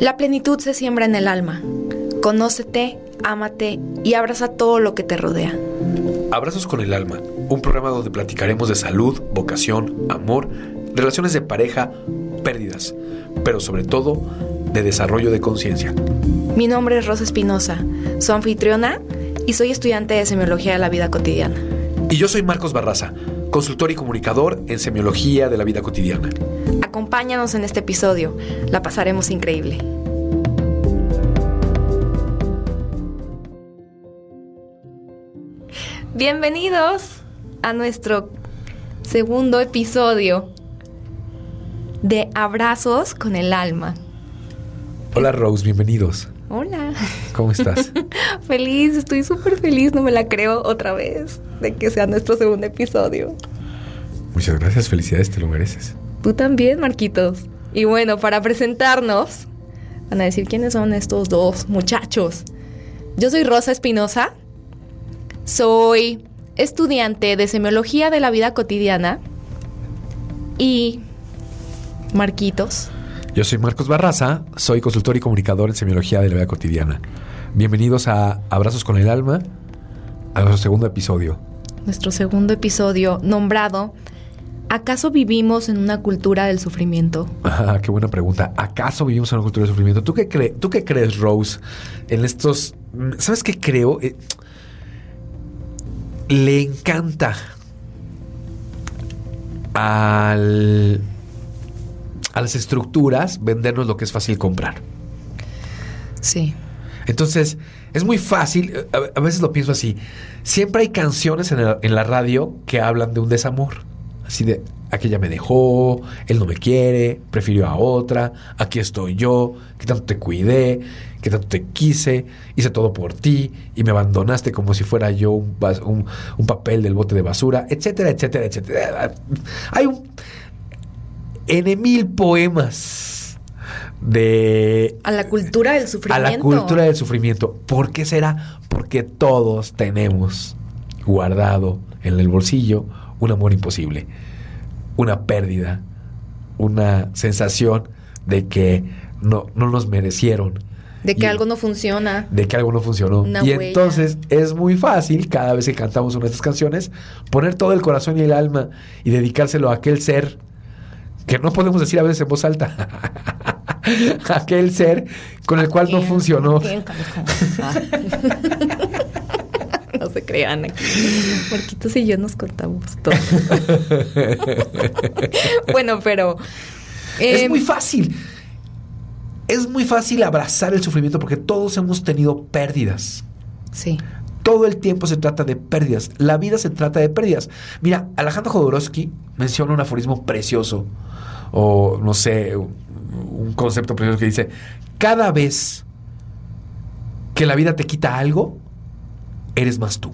La plenitud se siembra en el alma. Conócete, ámate y abraza todo lo que te rodea. Abrazos con el alma, un programa donde platicaremos de salud, vocación, amor, relaciones de pareja, pérdidas, pero sobre todo de desarrollo de conciencia. Mi nombre es Rosa Espinosa, soy anfitriona y soy estudiante de semiología de la vida cotidiana. Y yo soy Marcos Barraza, consultor y comunicador en semiología de la vida cotidiana. Acompáñanos en este episodio, la pasaremos increíble. Bienvenidos a nuestro segundo episodio de Abrazos con el Alma. Hola Rose, bienvenidos. Hola. ¿Cómo estás? feliz, estoy súper feliz, no me la creo otra vez de que sea nuestro segundo episodio. Muchas gracias, felicidades, te lo mereces. Tú también, Marquitos. Y bueno, para presentarnos, van a decir quiénes son estos dos muchachos. Yo soy Rosa Espinosa, soy estudiante de semiología de la vida cotidiana y Marquitos. Yo soy Marcos Barraza, soy consultor y comunicador en semiología de la vida cotidiana. Bienvenidos a Abrazos con el Alma, a nuestro segundo episodio. Nuestro segundo episodio nombrado ¿Acaso vivimos en una cultura del sufrimiento? Ah, qué buena pregunta. ¿Acaso vivimos en una cultura del sufrimiento? ¿Tú qué, crees, ¿Tú qué crees, Rose, en estos... ¿Sabes qué creo? Eh, le encanta al, a las estructuras vendernos lo que es fácil comprar. Sí. Entonces, es muy fácil, a, veces lo pienso así, siempre hay canciones en, en, la radio que hablan de un desamor. Así de, aquella me dejó, él no me quiere, prefirió a otra, aquí estoy yo, que tanto te cuidé, que tanto te quise, hice todo por ti y me abandonaste como si fuera yo un, un, papel del bote de basura, etcétera, etcétera, etcétera. Hay un... N mil poemas de... A la cultura del sufrimiento. A la cultura del sufrimiento. ¿Por qué será? Porque todos tenemos guardado en el bolsillo un amor imposible, una pérdida, una sensación de que no, no nos merecieron. De que algo no funciona. De que algo no funcionó. y entonces es muy fácil, cada vez que cantamos una de estas canciones, poner todo el corazón y el alma y dedicárselo a aquel ser que no podemos decir a veces en voz alta. aquel ser con el cual no funcionó. se crean aquí. Marquitos y yo nos contamos todo. bueno, pero. es em, muy fácil. Es muy fácil abrazar el sufrimiento porque todos hemos tenido pérdidas. Sí. Todo el tiempo se trata de pérdidas. La vida se trata de pérdidas. Mira, Alejandro Jodorowsky menciona un aforismo precioso, o no sé, un concepto precioso que dice: Cada vez que la vida te quita algo, eres más tú.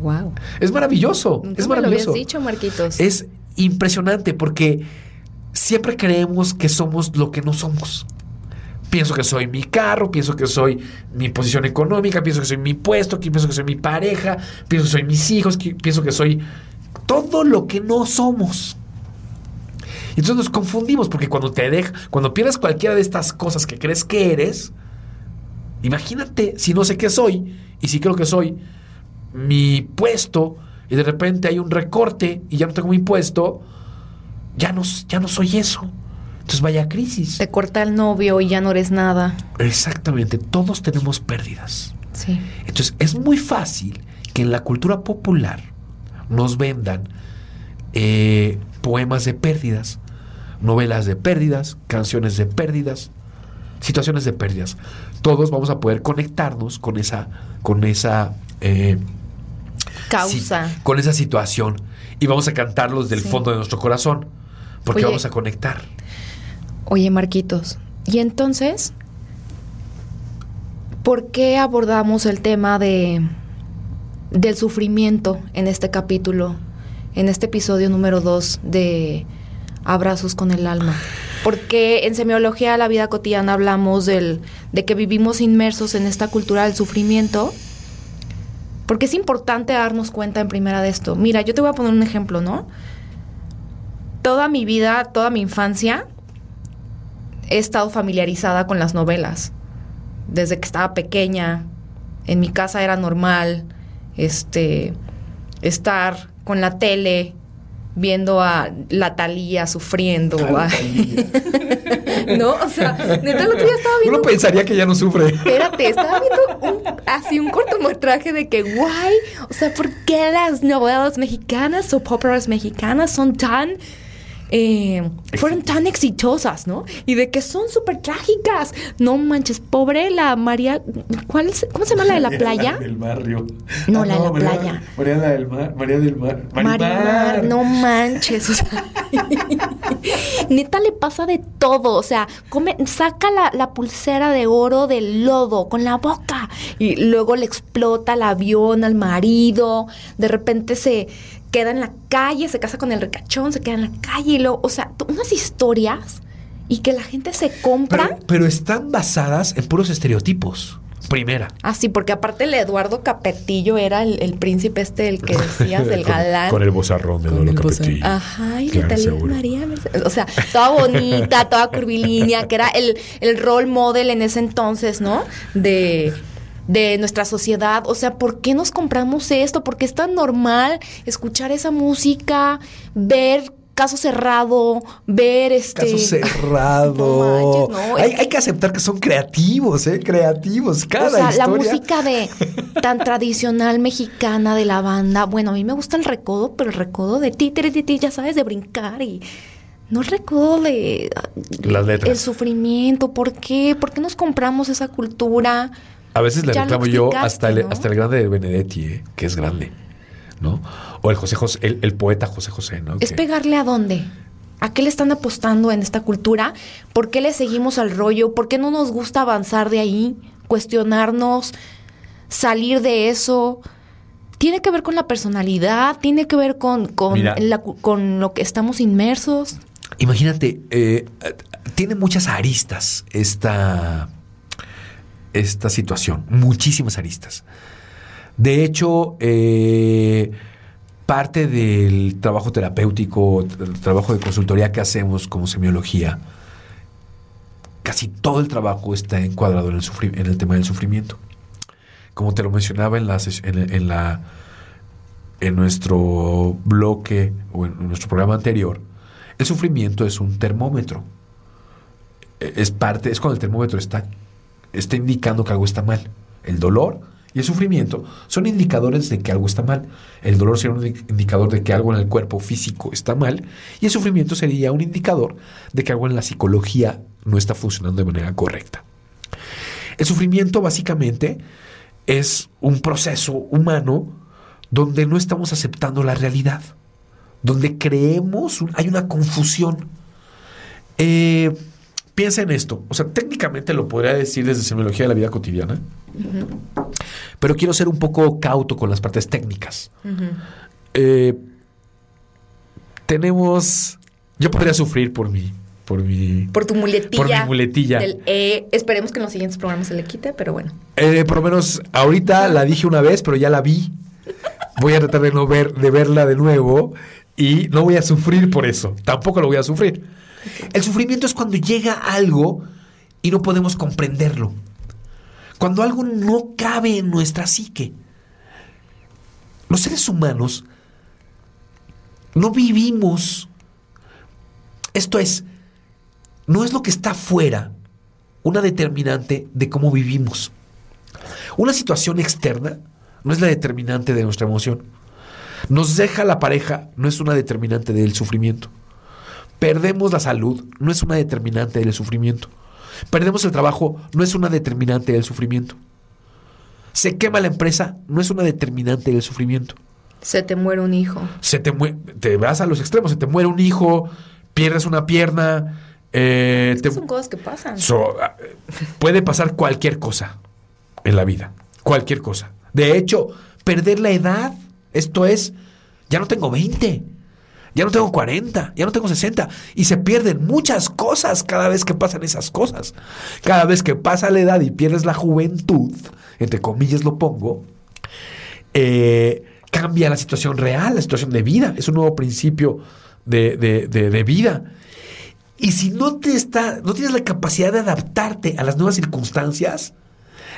Wow. Es maravilloso. es maravilloso. lo dicho, Marquitos. Es impresionante porque siempre creemos que somos lo que no somos. Pienso que soy mi carro, pienso que soy mi posición económica, pienso que soy mi puesto, pienso que soy mi pareja, pienso que soy mis hijos, pienso que soy todo lo que no somos. Entonces nos confundimos porque cuando te dejas, cuando pierdes cualquiera de estas cosas que crees que eres, Imagínate si no sé qué soy y si creo que soy mi puesto y de repente hay un recorte y ya no tengo mi puesto, ya no, ya no soy eso. Entonces vaya crisis. Te corta el novio y ya no eres nada. Exactamente, todos tenemos pérdidas. Sí. Entonces es muy fácil que en la cultura popular nos vendan eh, poemas de pérdidas, novelas de pérdidas, canciones de pérdidas, situaciones de pérdidas todos vamos a poder conectarnos con esa, con esa eh, causa. con esa situación. Y vamos a cantarlos del fondo de nuestro corazón. Porque vamos a conectar. Oye, Marquitos, y entonces, ¿por qué abordamos el tema de del sufrimiento en este capítulo, en este episodio número 2 de Abrazos con el alma? Porque en semiología la vida cotidiana hablamos del, de que vivimos inmersos en esta cultura del sufrimiento. Porque es importante darnos cuenta en primera de esto. Mira, yo te voy a poner un ejemplo, ¿no? Toda mi vida, toda mi infancia, he estado familiarizada con las novelas. Desde que estaba pequeña, en mi casa era normal este estar con la tele viendo a la Talía sufriendo. No, o sea, neta el otro día estaba viendo Uno pensaría que ya no sufre. Espérate, estaba viendo un- así un cortometraje de que, guay, o sea, ¿por qué las novelas mexicanas o óperas mexicanas son tan... eh, fueron tan exitosas, ¿no? Y de que son súper trágicas. No manches, pobre la María... ¿cuál es- ¿Cómo se llama la de la playa? del barrio. No, la de la playa. María del mar. María del mar. Marimar, no manches. O sea, neta le pasa de todo. O sea, come, saca la, la pulsera de oro del lodo con la boca. Y luego le explota el avión al marido. De repente se queda en la calle, se casa con el ricachón, se queda en la calle. Y luego, o sea, unas historias y que la gente se compra. Pero, pero están basadas en puros estereotipos. Primera. Ah, sí, porque aparte el Eduardo Capetillo era el, el príncipe este, el que decías, del galán. Con, el bozarrón de bozal. Capetillo. Ajá, y Claro, Natalia. María Mercedes. O sea, toda bonita, toda curvilínea, que era el, el role model en ese entonces, ¿no? De, de nuestra sociedad. O sea, ¿por qué nos compramos esto? ¿Por qué es tan normal escuchar esa música, ver caso cerrado, ver este. Caso cerrado. No manches, no, hay, es- hay que aceptar que son creativos, ¿eh? Creativos. Cada o sea, la música de tan tradicional mexicana de la banda. Bueno, a mí me gusta el recodo, pero el recodo de ti, ti, ti, ti, ya sabes, de brincar y no el recodo de Las letras. el sufrimiento. ¿Por qué? ¿Por qué nos compramos esa cultura? A veces le Ya reclamo yo hasta el, ¿no? hasta el grande de Benedetti, ¿eh? que es grande, ¿no? O el José José, el, el poeta José José, ¿no? ¿Es Que- pegarle a dónde? ¿A qué le están apostando en esta cultura? ¿Por qué le seguimos al rollo? ¿Por qué no nos gusta avanzar de ahí? Cuestionarnos, salir de eso. Tiene que ver con la personalidad, tiene que ver con, con, la con lo que estamos inmersos. Imagínate, eh, tiene muchas aristas esta, esta situación, muchísimas aristas. De hecho, eh, parte del trabajo terapéutico, el trabajo de consultoría que hacemos como semiología, casi todo el trabajo está encuadrado en el, en el tema del sufrimiento. Como te lo mencionaba en, en la en nuestro bloque o en nuestro programa anterior, el sufrimiento es un termómetro. E- Es parte, es cuando el termómetro está, está indicando que algo está mal. El dolor y el sufrimiento son indicadores de que algo está mal. El dolor sería un indi- indicador de que algo en el cuerpo físico está mal y el sufrimiento sería un indicador de que algo en la psicología no está funcionando de manera correcta. El sufrimiento básicamente es un proceso humano donde no estamos aceptando la realidad, donde creemos, hay una confusión. Eh, piensa en esto, o sea, técnicamente lo podría decir desde semiología de la vida cotidiana, pero quiero ser un poco cauto con las partes técnicas. Eh, tenemos, yo podría sufrir por mi, por mi, Por tu muletilla. Por mi muletilla. Del E. Esperemos que en los siguientes programas se le quite, pero bueno. Eh, por lo menos ahorita la dije una vez, pero ya la vi. Voy a tratar de no ver, de verla de nuevo y no voy a sufrir por eso. Tampoco lo voy a sufrir. El sufrimiento es cuando llega algo y no podemos comprenderlo. Cuando algo no cabe en nuestra psique. Los seres humanos no vivimos. Esto es, no es lo que está afuera una determinante de cómo vivimos. Una situación externa no es la determinante de nuestra emoción. Nos deja la pareja, no es una determinante del sufrimiento. Perdemos la salud, no es una determinante del sufrimiento. Perdemos el trabajo, no es una determinante del sufrimiento. Se quema la empresa, no es una determinante del sufrimiento. Se te muere un hijo. Se te, te vas a los extremos, se te muere un hijo, pierdes una pierna, eh, te- Son cosas que pasan. So, ah, puede pasar cualquier cosa en la vida. Cualquier cosa. De hecho, perder la edad, esto es, ya no tengo 20, ya no tengo 40, ya no tengo 60. Y se pierden muchas cosas cada vez que pasan esas cosas. Cada vez que pasa la edad y pierdes la juventud, entre comillas lo pongo, eh, cambia la situación real, la situación de vida. Es un nuevo principio de, de- de- de vida. Y si no te está, no tienes la capacidad de adaptarte a las nuevas circunstancias,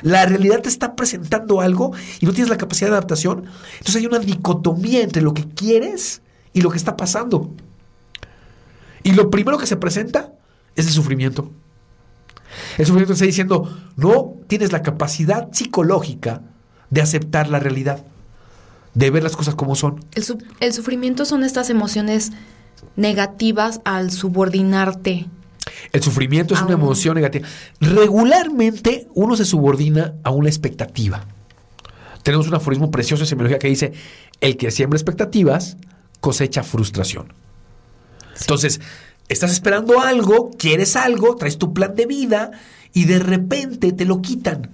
la realidad te está presentando algo y no tienes la capacidad de adaptación, entonces hay una dicotomía entre lo que quieres y lo que está pasando. Y lo primero que se presenta es el sufrimiento. El sufrimiento está diciendo, no tienes la capacidad psicológica de aceptar la realidad, de ver las cosas como son. El, su- el sufrimiento son estas emociones negativas al subordinarte. El sufrimiento es una un- emoción negativa. Regularmente uno se subordina a una expectativa. Tenemos un aforismo precioso en semiología que dice, el que siembra expectativas cosecha frustración. Entonces, estás esperando algo, quieres algo, traes tu plan de vida y de repente te lo quitan.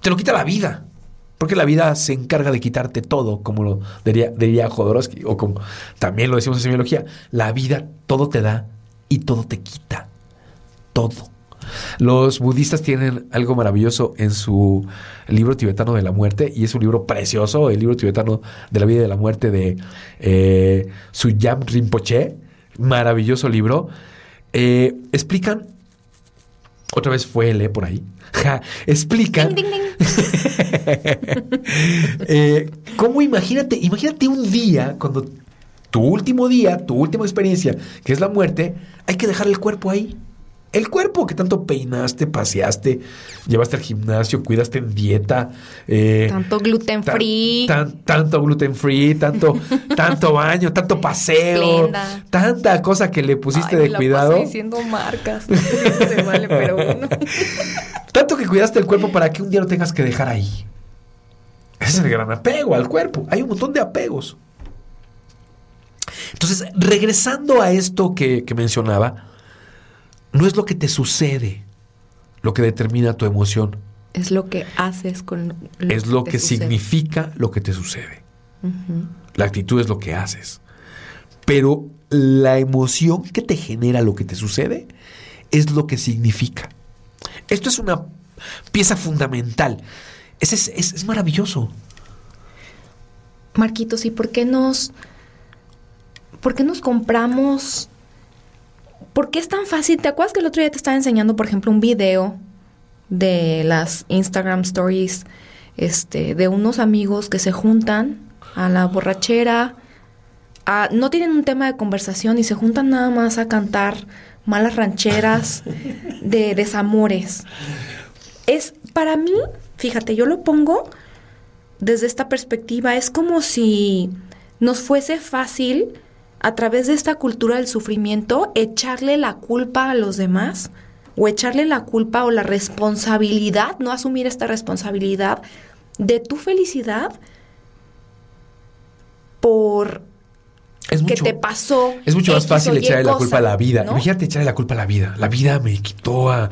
Te lo quita la vida. Porque la vida se encarga de quitarte todo, como lo diría, diría Jodorowsky, o como también lo decimos en semiología. La vida todo te da y todo te quita. Todo. Los budistas tienen algo maravilloso en su libro tibetano de la muerte, y es un libro precioso, el libro tibetano de la vida y de la muerte de eh, Suyam Rinpoche. Maravilloso libro. Eh, explican, otra vez fue él eh, por ahí, Ja, explican Ding, ding, ding. eh, ¿Cómo imagínate? Imagínate un día, cuando tu último día, tu última experiencia, que es la muerte, hay que dejar el cuerpo ahí. El cuerpo que tanto peinaste, paseaste, llevaste al gimnasio, cuidaste en dieta. eh, Tanto gluten tan- free. tan- tanto gluten free, tanto, tanto baño, tanto paseo, Esplenda. tanta cosa que le pusiste Ay, de cuidado. paso diciendo marcas. No se vale, pero bueno. Tanto que cuidaste el cuerpo para que un día lo tengas que dejar ahí. Ese es el gran apego al cuerpo. Hay un montón de apegos. Entonces, regresando a esto que, que mencionaba, no es lo que te sucede lo que determina tu emoción, Es lo que haces con lo es lo que significa lo que te sucede. La actitud es lo que haces. Pero la emoción que te genera lo que te sucede es lo que significa. Esto es una pieza fundamental. Es, es- es- es maravilloso. Marquitos, ¿y por qué nos. ¿Por qué nos compramos? ¿Por qué es tan fácil? ¿Te acuerdas que el otro día te estaba enseñando, por ejemplo, un video de las Instagram stories este, de unos amigos que se juntan a la borrachera? a- no tienen un tema de conversación y se juntan nada más a cantar malas rancheras de desamores. Es para mí, fíjate, yo lo pongo desde esta perspectiva, es como si nos fuese fácil, a través de esta cultura del sufrimiento, echarle la culpa a los demás o echarle la culpa o la responsabilidad, no asumir esta responsabilidad de tu felicidad por Es que mucho, te pasó. es mucho más fácil echarle la culpa a la vida. ¿no? Imagínate echarle la culpa a la vida. La vida me quitó a,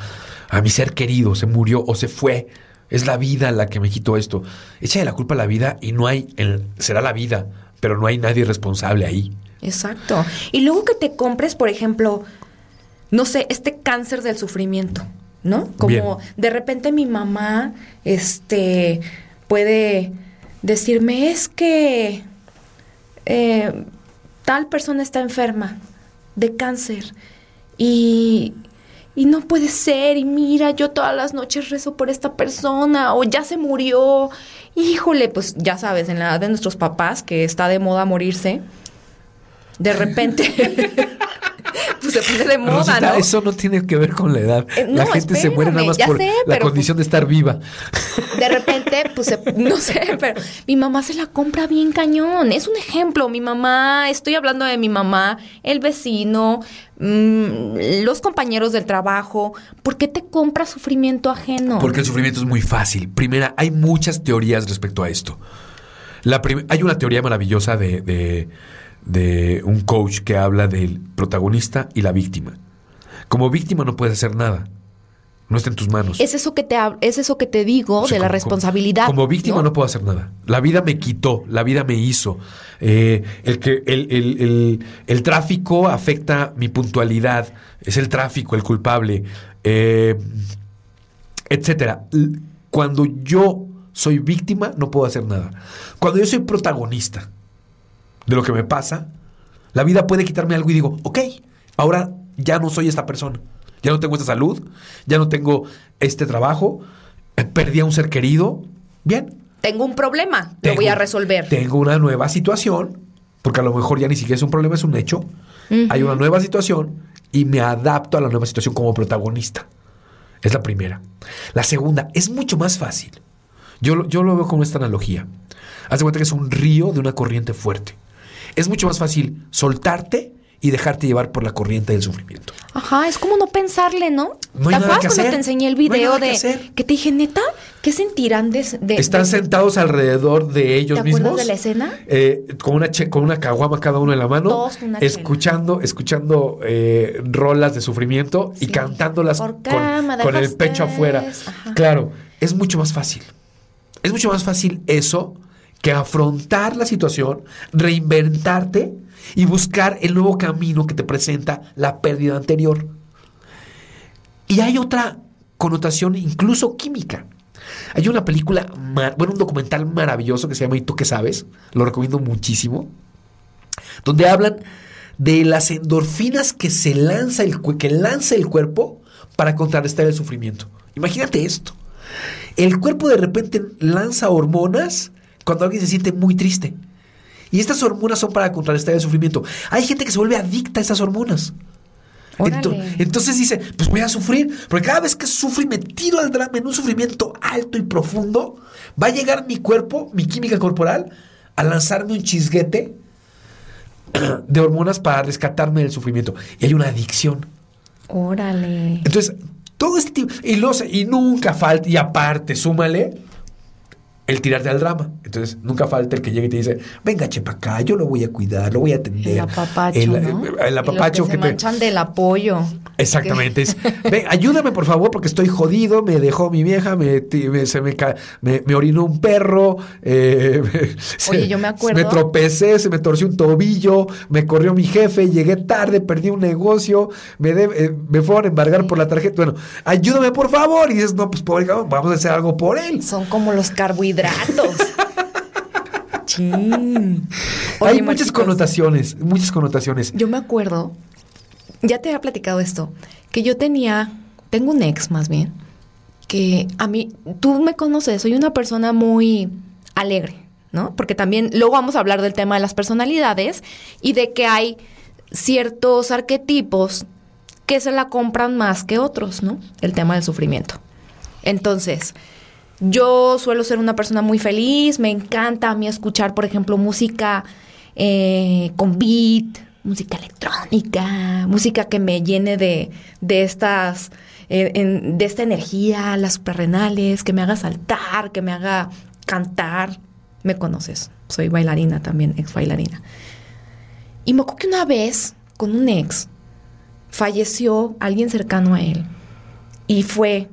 a mi ser querido, se murió o se fue. Es la vida la que me quitó esto. Échale la culpa a la vida y no hay, el- será la vida, pero no hay nadie responsable ahí. Exacto. Y luego que te compres, por ejemplo, no sé, este cáncer del sufrimiento, ¿no? Como Bien. de repente mi mamá, este, puede decirme, es que eh, tal persona está enferma de cáncer y, y no puede ser, y mira, yo todas las noches rezo por esta persona, o ya se murió, híjole, pues ya sabes, en la edad de nuestros papás, que está de moda morirse, de repente, pues se pone de moda, Rosita, ¿no? eso no tiene que ver con la edad. Eh, la no, gente se muere nada más por sé, la pues condición de estar viva. De repente, pues, se- no sé, pero mi mamá se la compra bien cañón. Es un ejemplo. Mi mamá, estoy hablando de mi mamá, el vecino, mm, los compañeros del trabajo. ¿Por qué te compras sufrimiento ajeno? Porque el sufrimiento es muy fácil. Primera, hay muchas teorías respecto a esto. La hay una teoría maravillosa de, de- de un coach que habla del protagonista y la víctima. Como víctima no puedes hacer nada. No está en tus manos. Es eso que te, es eso que te digo O sea, de la responsabilidad. Como, víctima ¿no? ¿no? puedo hacer nada. La vida me quitó, la vida me hizo. Eh, el, que, el, el- el- el tráfico afecta mi puntualidad. Es el tráfico el culpable. Eh, etcétera. Cuando yo soy víctima, no puedo hacer nada. Cuando yo soy protagonista de lo que me pasa, la vida puede quitarme algo y digo, ok, ahora ya no soy esta persona. Ya no tengo esta salud, ya no tengo este trabajo, eh, perdí a un ser querido. Bien. Tengo un problema, lo Tengo- voy a resolver. Tengo una nueva situación, porque a lo mejor ya ni siquiera es un problema, es un hecho. Hay una nueva situación y me adapto a la nueva situación como protagonista. Es la primera. La segunda, es mucho más fácil. Yo, lo- yo lo veo como esta analogía. Haz de cuenta que es un río de una corriente fuerte. Es mucho más fácil soltarte y dejarte llevar por la corriente del sufrimiento. Ajá, es como no pensarle, ¿no? No hay ¿Te acuerdas cuando hacer. te enseñé el video de que te dije, neta, ¿qué sentirán de, de- Están de- sentados alrededor de ellos ¿Te mismos. acuerdas de la escena? eh, con una che- con una caguama cada uno en la mano. Con una escuchando, escuchando eh, rolas de sufrimiento y cantándolas ¿Por qué con, el pecho afuera. Ajá. Claro, es mucho más fácil. Es mucho más fácil eso que afrontar la situación, reinventarte y buscar el nuevo camino que te presenta la pérdida anterior. Y hay otra connotación incluso química. Hay una película, bueno, un documental maravilloso que se llama ¿Y tú qué sabes? Lo recomiendo muchísimo. Donde hablan de las endorfinas que se lanza el, que lanza el cuerpo para contrarrestar el sufrimiento. Imagínate esto. El cuerpo de repente lanza hormonas cuando alguien se siente muy triste. Y estas hormonas son para contrarrestar el sufrimiento. Hay gente que se vuelve adicta a esas hormonas. Ento- Órale. entonces dice, pues voy a sufrir, porque cada vez que sufro y me tiro al drama en un sufrimiento alto y profundo, va a llegar mi cuerpo, mi química corporal, a lanzarme un chisguete de hormonas para rescatarme del sufrimiento. Y hay una adicción. Órale. Entonces, todo este tipo, y, los, y nunca falta, y aparte, súmale el tirarte al drama. Entonces, nunca falta el que llegue y te dice, venga, chepa acá, yo lo voy a cuidar, lo voy a atender. El apapacho, El, ¿no? el Y los apapacho que, que se te... manchan del apoyo. Exactamente. Es, ven, ayúdame por favor porque estoy jodido, me dejó mi vieja, me, me- se me, me, me orinó un perro, eh, se- Oye, yo me acuerdo- Me tropecé, se me torció un tobillo, me corrió mi jefe, llegué tarde, perdí un negocio, me, de- eh, me fueron a embargar por la tarjeta. Bueno, ayúdame por favor. Y dices, no, pues pobre vamos a hacer algo por él. Son como los carbohidratos. Chin. Hay muchas Marquitos, connotaciones, muchas connotaciones. Yo me acuerdo, ya te había platicado esto, que yo tenía, tengo un ex más bien, que a mí, tú me conoces, soy una persona muy alegre, ¿no? Porque también luego vamos a hablar del tema de las personalidades y de que hay ciertos arquetipos que se la compran más que otros, ¿no? El tema del sufrimiento. Entonces, yo suelo ser una persona muy feliz, me encanta a mí escuchar, por ejemplo, música eh, con beat, música electrónica, música que me llene de, de estas, eh, de esta energía, las suprarrenales, que me haga saltar, que me haga cantar. Me conoces, soy bailarina también, ex bailarina. Y me acuerdo que una vez, con un ex, falleció alguien cercano a él. Y fue,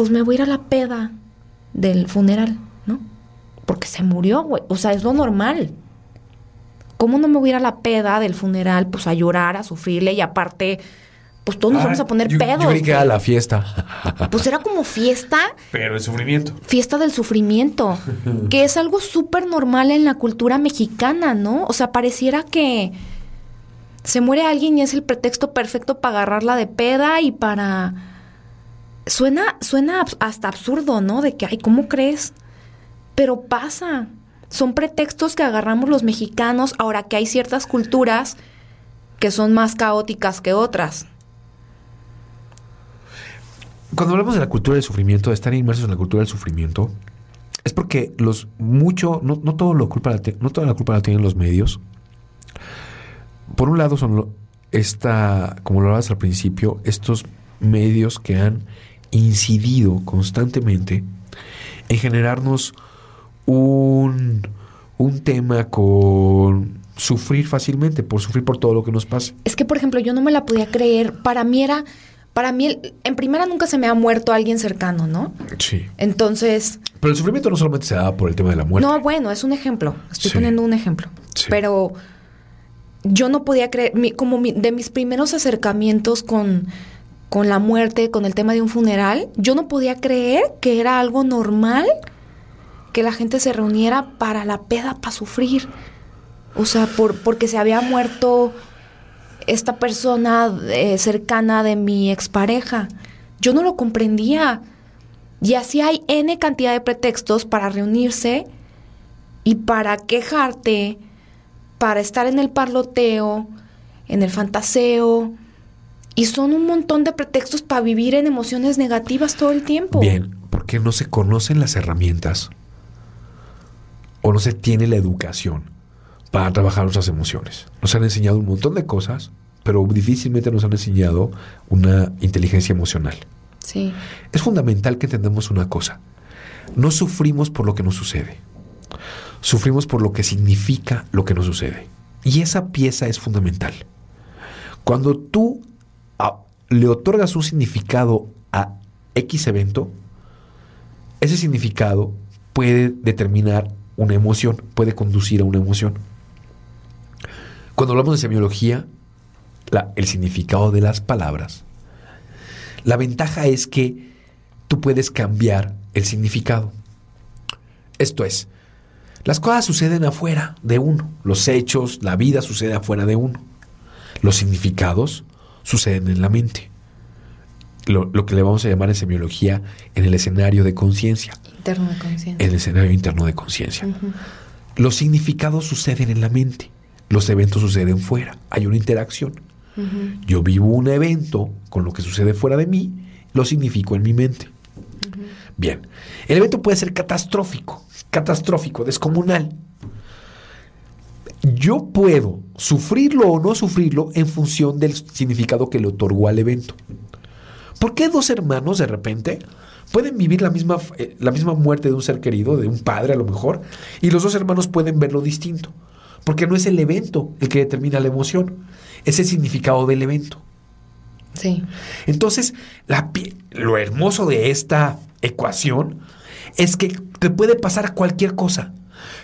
pues me voy a ir a la peda del funeral, ¿no? Porque se murió, güey. O sea, es lo normal. ¿Cómo no me voy a ir a la peda del funeral, pues a llorar, a sufrirle y aparte, pues todos nos Ah, vamos a poner yo- pedos? Yo creí que era la fiesta. Pues era como fiesta, Pero el sufrimiento. fiesta del sufrimiento, que es algo súper normal en la cultura mexicana, ¿no? O sea, pareciera que se muere alguien y es el pretexto perfecto para agarrarla de peda y para... Suena, suena hasta absurdo, ¿no? De que, ay, ¿cómo crees? Pero pasa. Son pretextos que agarramos los mexicanos ahora que hay ciertas culturas que son más caóticas que otras. Cuando hablamos de la cultura del sufrimiento, de estar inmersos en la cultura del sufrimiento, es porque los mucho, no, no todo lo culpa no toda la culpa la tienen los medios. Por un lado son esta, como lo hablabas al principio, estos medios que han incidido constantemente en generarnos un, un tema con sufrir fácilmente, por sufrir por todo lo que nos pasa. Es que, por ejemplo, yo no me la podía creer. Para mí era, para mí, en primera nunca se me ha muerto alguien cercano, ¿no? Sí. Entonces, Pero el sufrimiento no solamente se da por el tema de la muerte. no, bueno, es un ejemplo. Estoy Sí. poniendo un ejemplo. Sí. Pero yo no podía creer, mi- como mi- de mis primeros acercamientos con, con la muerte, con el tema de un funeral, yo no podía creer que era algo normal que la gente se reuniera para la peda, para sufrir. O sea, por, porque se había muerto esta persona eh, cercana de mi expareja. Yo no lo comprendía. Y así hay N cantidad de pretextos para reunirse y para quejarte, para estar en el parloteo, en el fantaseo. Y son un montón de pretextos para vivir en emociones negativas todo el tiempo. Bien, porque no se conocen las herramientas o no se tiene la educación para trabajar nuestras emociones. Nos han enseñado un montón de cosas, pero difícilmente nos han enseñado una inteligencia emocional. Sí. Es fundamental que entendamos una cosa. No sufrimos por lo que nos sucede. Sufrimos por lo que significa lo que nos sucede. Y esa pieza es fundamental. Cuando tú le otorgas un significado a X evento, ese significado puede determinar una emoción, puede conducir a una emoción. Cuando hablamos de semiología, el significado de las palabras, la ventaja es que tú puedes cambiar el significado. Esto es, las cosas suceden afuera de uno, los hechos, la vida sucede afuera de uno. Los significados suceden en la mente. Lo, lo que le vamos a llamar en semiología en el escenario de conciencia, Interno de conciencia. en el escenario interno de conciencia. Los significados suceden en la mente, los eventos suceden fuera, hay una interacción. Yo vivo un evento con lo que sucede fuera de mí, lo significo en mi mente. Bien, el evento puede ser catastrófico, catastrófico, descomunal. Yo puedo sufrirlo o no sufrirlo en función del significado que le otorgó al evento. ¿Por qué dos hermanos de repente pueden vivir la misma, eh, la misma muerte de un ser querido, de un padre a lo mejor, y los dos hermanos pueden verlo distinto? Porque no es el evento el que determina la emoción, es el significado del evento. Sí. Entonces, la lo hermoso de esta ecuación es que te puede pasar cualquier cosa.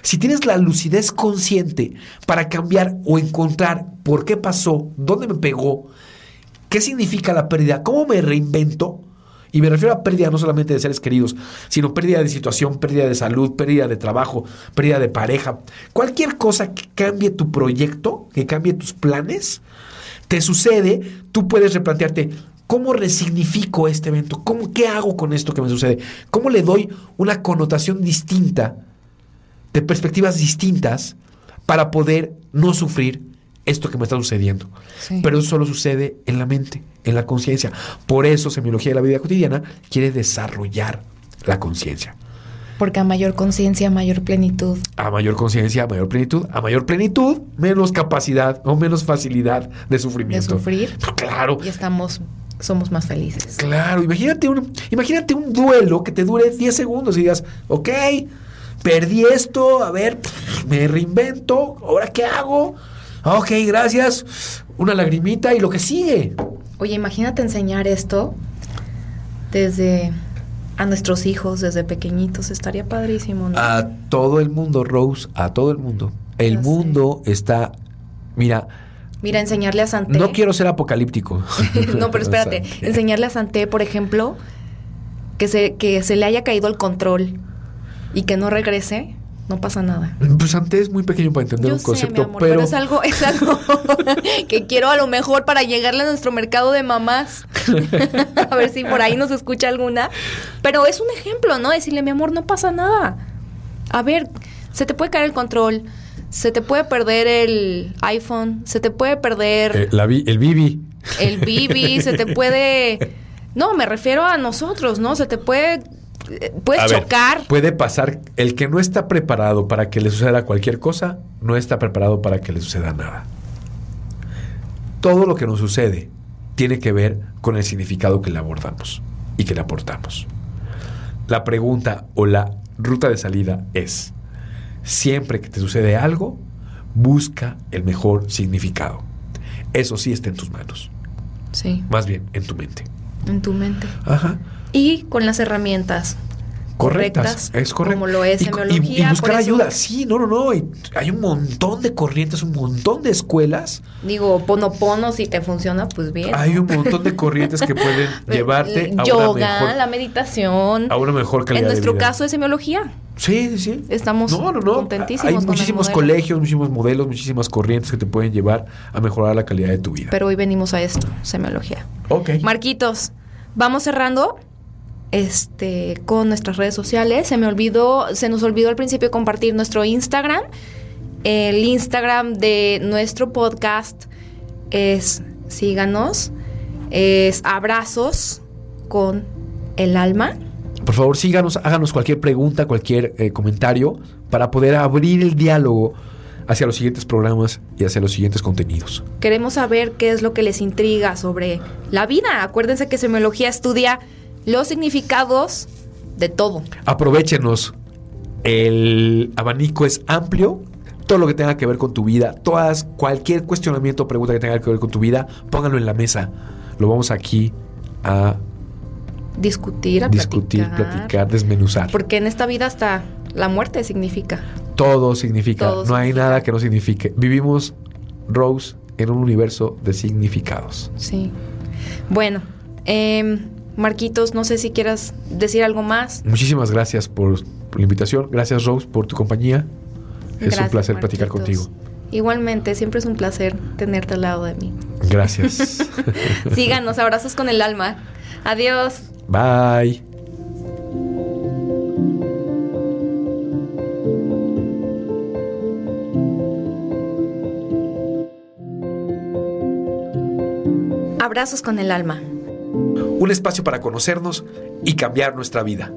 Si tienes la lucidez consciente para cambiar o encontrar por qué pasó, dónde me pegó, qué significa la pérdida, cómo me reinvento, y me refiero a pérdida no solamente de seres queridos, sino pérdida de situación, pérdida de salud, pérdida de trabajo, pérdida de pareja, cualquier cosa que cambie tu proyecto, que cambie tus planes, te sucede, tú puedes replantearte cómo resignifico este evento, cómo qué hago con esto que me sucede, cómo le doy una connotación distinta, de perspectivas distintas para poder no sufrir esto que me está sucediendo. Sí. Pero eso solo sucede en la mente, en la conciencia. Por eso semiología de la vida cotidiana quiere desarrollar la conciencia. Porque a mayor conciencia, mayor plenitud. A mayor conciencia, a mayor plenitud. A mayor plenitud, menos capacidad o menos facilidad de De sufrimiento. sufrir. Claro. Y estamos, somos más felices. Claro, imagínate un, imagínate un duelo que te dure 10 segundos y digas, ok, perdí esto, a ver, me reinvento, ¿ahora qué hago? Ah, Ok, gracias, una lagrimita y lo que sigue. Oye, imagínate enseñar esto desde a nuestros hijos, desde pequeñitos. Estaría padrísimo, ¿no? A todo el mundo, Rose, a todo el mundo. El Ya sé. mundo está, mira, Mira, enseñarle a Santé. no quiero ser apocalíptico. no, pero espérate. Santé. Enseñarle a Santé, por ejemplo, que se, que se le haya caído el control y que no regrese, no pasa nada. Pues antes es muy pequeño para entender Yo un sé, concepto, mi amor, pero, es algo, es algo que quiero a lo mejor para llegarle a nuestro mercado de mamás. a ver si por ahí nos escucha alguna. Pero es un ejemplo, ¿no? Decirle, mi amor, no pasa nada. A ver, se te puede caer el control, se te puede perder el iPhone, se te puede perder Eh, la el Bibi. el bibi, se te puede... No, me refiero a nosotros, ¿no? Se te puede... Puedes A ver, chocar. puede pasar. El que no está preparado para que le suceda cualquier cosa, no está preparado para que le suceda nada. Todo lo que nos sucede tiene que ver con el significado que le abordamos y que le aportamos. La pregunta o la ruta de salida es, siempre que te sucede algo, busca el mejor significado. Eso sí está en tus manos, Sí, más bien en tu mente. en tu mente. Ajá. Y con las herramientas correctas. Es correcto. Como lo es y, semiología. y- y buscar eso ayuda. Sí, no, no, no. hay un montón de corrientes, un montón de escuelas. Digo, ponopono, si te funciona, pues bien. Hay un montón de corrientes que pueden llevarte a Yoga, una mejor, la meditación. a una mejor En calidad de nuestro vida. caso es semiología. Sí, sí, sí. Estamos no, no, no. contentísimos Hay con muchísimos colegios, muchísimos modelos, muchísimas corrientes que te pueden llevar a mejorar la calidad de tu vida. Pero hoy venimos a esto, semiología. ok. Marquitos, vamos cerrando este con nuestras redes sociales. Se me olvidó, se nos olvidó al principio compartir nuestro Instagram. El Instagram de nuestro podcast es síganos, es abrazos con el alma. Por favor, síganos, háganos cualquier pregunta, cualquier eh, comentario para poder abrir el diálogo hacia los siguientes programas y hacia los siguientes contenidos. Queremos saber qué es lo que les intriga sobre la vida. Acuérdense que semiología estudia los significados de todo. Aprovechenos. El abanico es amplio. Todo lo que tenga que ver con tu vida, todas, cualquier cuestionamiento o pregunta que tenga que ver con tu vida, pónganlo en la mesa. Lo vamos aquí a Discutir, a discutir, platicar, desmenuzar. Porque en esta vida hasta la muerte significa. Todo significa, Todo no hay nada que no signifique. Vivimos, Rose, en un universo de significados. Sí. Bueno, em, Marquitos, no sé si quieras decir algo más. Muchísimas gracias por, por la invitación. Gracias, Rose, por tu compañía. es un placer platicar contigo. Igualmente, siempre es un placer tenerte al lado de mí. Gracias. Síganos, abrazos con el alma. Adiós. Bye. Abrazos con el alma. Un espacio para conocernos y cambiar nuestra vida.